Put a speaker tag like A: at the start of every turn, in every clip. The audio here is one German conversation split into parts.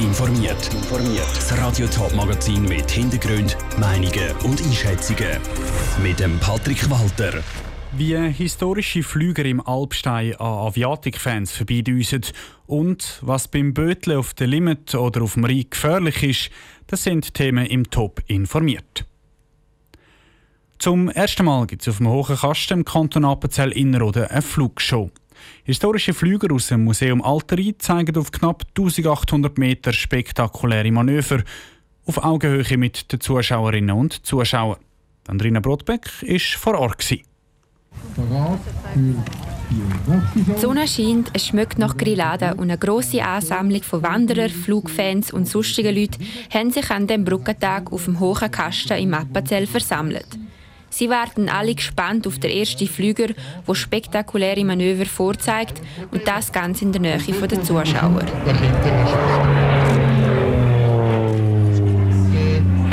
A: informiert. Das Radio Top Magazin mit Hintergrund, Meinungen und Einschätzungen mit dem Patrick Walter.
B: Wie historische Flüger im Alpstein an Aviatik-Fans vorbeidüsen und was beim Bötle auf der Limit oder auf dem Rhein gefährlich ist, das sind Themen im Top informiert. Zum ersten Mal gibt es auf dem Hohen Kasten im Kanton Appenzell Innerrhoden eine Flugshow. Historische Flüger aus dem Museum Alterei zeigen auf knapp 1800 Meter spektakuläre Manöver auf Augenhöhe mit den Zuschauerinnen und Zuschauern. Andrina Brotbeck war vor Ort.
C: Die Sonne scheint, es schmeckt nach Grillade und eine grosse Ansammlung von Wanderern, Flugfans und sonstigen Leuten haben sich an dem Brückentag auf dem Hohen Kasten im Appenzell versammelt. Sie warten alle gespannt auf den ersten Flüger, der spektakuläre Manöver vorzeigt und das ganz in der Nähe der Zuschauer.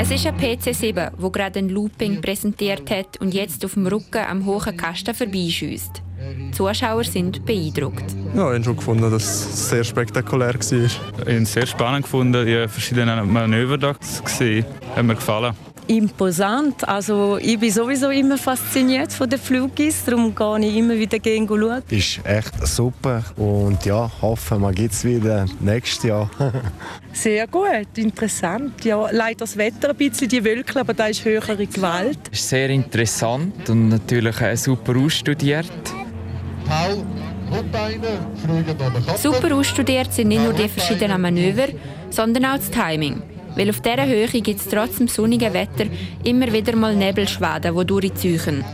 C: Es ist ein PC7, wo gerade ein Looping präsentiert hat und jetzt auf dem Rücken am hohen Kasten vorbeischießt. Die Zuschauer sind beeindruckt.
D: Ja, ich habe schon gefunden, dass es sehr spektakulär war. Ich
E: habe es sehr spannend gefunden, die verschiedenen Manöver da gesehen. Hat mir gefallen
F: imposant. Also ich bin sowieso immer fasziniert von den Flugis, darum gehe ich immer wieder gehen schauen.
G: Ist echt super und ja, hoffen wir gibt es wieder nächstes Jahr.
H: Sehr gut, interessant. Ja, leider das Wetter ein bisschen, die Wölkchen, aber da ist höhere Gewalt.
I: Ist sehr interessant und natürlich super ausstudiert.
C: Super ausstudiert sind nicht nur die verschiedenen Manöver, sondern auch das Timing. Weil auf dieser Höhe gibt es trotz dem sonnigen Wetter immer wieder mal Nebelschwaden, die durchziehen.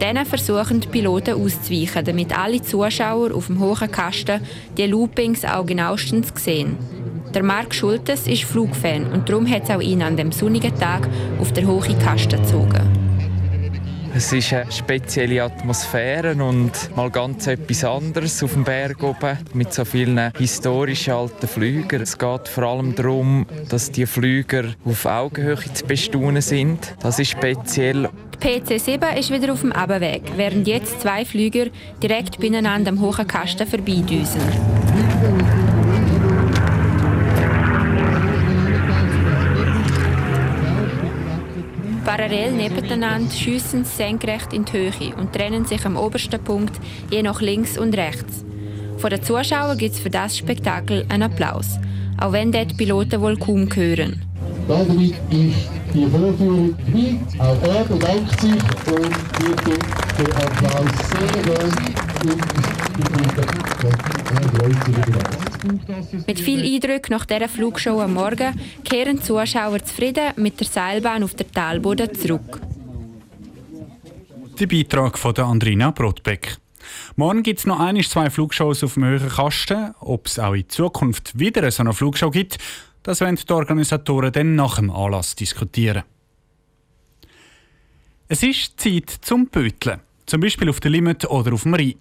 C: Denen versuchen die Piloten auszuweichen, damit alle Zuschauer auf dem hohen Kasten die Loopings auch genauestens sehen. Der Marc Schultes ist Flugfan und darum hat es auch ihn an dem sonnigen Tag auf der hohen Kasten gezogen.
I: Es ist eine spezielle Atmosphäre und mal ganz etwas anderes auf dem Berg oben mit so vielen historischen alten Flügern. Es geht vor allem darum, dass die Flüger auf Augenhöhe zu bestaunen sind. Das ist speziell.
C: Die PC-7 ist wieder auf dem Abweg, während jetzt zwei Flüger direkt beieinander am hohen Kasten vorbeidüsen. Parallel nebeneinander schiessen sie senkrecht in die Höhe und trennen sich am obersten Punkt je nach links und rechts. Von den Zuschauern gibt es für das Spektakel einen Applaus, auch wenn dort die Piloten wohl kaum hören.
J: Damit ist die Vorführung vorbei. Auch er bedankt sich und wird den Applaus sehr
C: mit viel Eindruck nach dieser Flugshow am Morgen kehren die Zuschauer zufrieden mit der Seilbahn auf der Talboden zurück.
B: Der Beitrag von Andrina Brotbeck. Morgen gibt es noch ein, zwei Flugshows auf dem höheren Kasten. Ob es auch in Zukunft wieder so eine Flugshow gibt, das werden die Organisatoren dann nach dem Anlass diskutieren. Es ist Zeit zum Böteln. Zum Beispiel auf der Limit oder auf dem Rhein.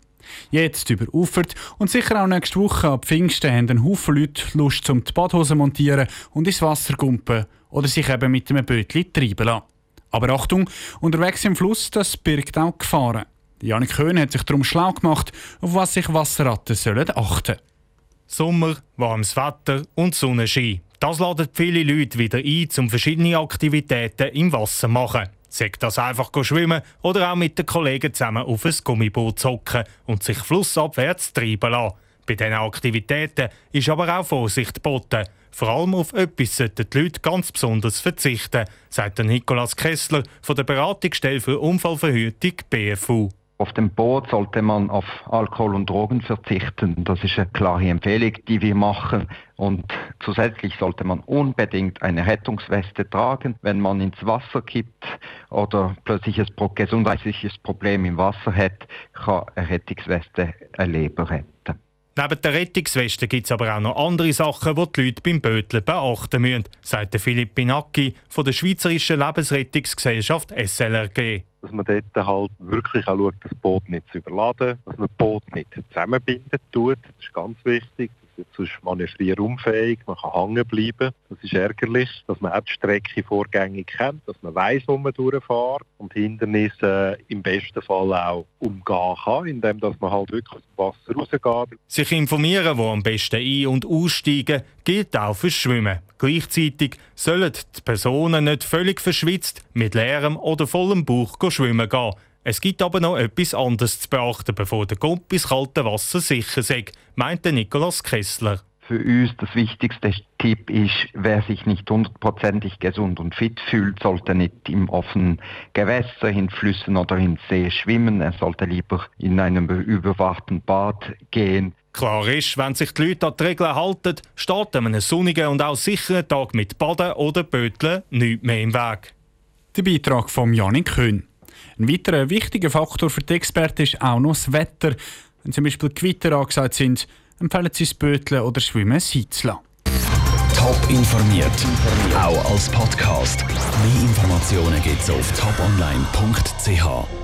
B: Jetzt über Ufert und sicher auch nächste Woche ab Pfingsten haben ein Haufen Leute Lust zum die Badhose montieren und ins Wasser gumpen oder sich eben mit einem Bötli treiben lassen. Aber Achtung, unterwegs im Fluss, das birgt auch Gefahren. Janik Köhn hat sich darum schlau gemacht, auf was sich Wasserratten sollen achten
K: Sommer, warmes Wetter und Sonnenschein. Das ladet viele Leute wieder ein, um verschiedene Aktivitäten im Wasser zu machen. Sagt das einfach schwimmen oder auch mit den Kollegen zusammen auf ein Gummiboot zocken und sich flussabwärts treiben lassen. Bei diesen Aktivitäten ist aber auch Vorsicht geboten. Vor allem auf etwas sollten die Leute ganz besonders verzichten, sagt Nikolaus Kessler von der Beratungsstelle für Unfallverhütung BFU.
L: Auf dem Boot sollte man auf Alkohol und Drogen verzichten. Das ist eine klare Empfehlung, die wir machen. Und zusätzlich sollte man unbedingt eine Rettungsweste tragen, wenn man ins Wasser kippt oder plötzlich ein gesundheitliches Problem im Wasser hat, kann eine Rettungsweste ein Leben retten.
K: Neben der Rettungsweste gibt es aber auch noch andere Sachen, die die Leute beim Böteln beachten müssen, sagt Philipp Binacki von der Schweizerischen Lebensrettungsgesellschaft SLRG
M: dass man dort halt wirklich auch schaut, das Boot nicht zu überladen, dass man das Boot nicht zusammenbinden tut. Das ist ganz wichtig, Jetzt ist manövrierunfähig, man kann hängen bleiben. Das ist ärgerlich, dass man auch die Strecke vorgängig kennt, dass man weiß, wo man durchfährt und Hindernisse im besten Fall auch umgehen kann, indem man halt wirklich aus dem Wasser rausgeht.
K: Sich informieren, wo am besten ein- und aussteigen, gilt auch fürs Schwimmen. Gleichzeitig sollen die Personen nicht völlig verschwitzt mit leerem oder vollem Bauch schwimmen gehen. Es gibt aber noch etwas anderes zu beachten, bevor der Gump ins kalte Wasser sicher sei, meinte Nikolaus Kessler.
L: Für uns das wichtigste Tipp ist, wer sich nicht hundertprozentig gesund und fit fühlt, sollte nicht im offenen Gewässer, in Flüssen oder in See schwimmen. Er sollte lieber in einem überwachten Bad gehen.
K: Klar ist, wenn sich die Leute an die Regeln halten, steht einem sonnigen und auch sicheren Tag mit Baden oder Böteln nichts mehr im Weg.
B: Der Beitrag von Janik Köhn. Ein weiterer wichtiger Faktor für die Experten ist auch noch das Wetter. Wenn zum Beispiel Gewitter angesagt sind, empfehlen sie das Böteln oder Schwimmen sein.
A: Top informiert, auch als Podcast. Mehr Informationen gibt es auf toponline.ch.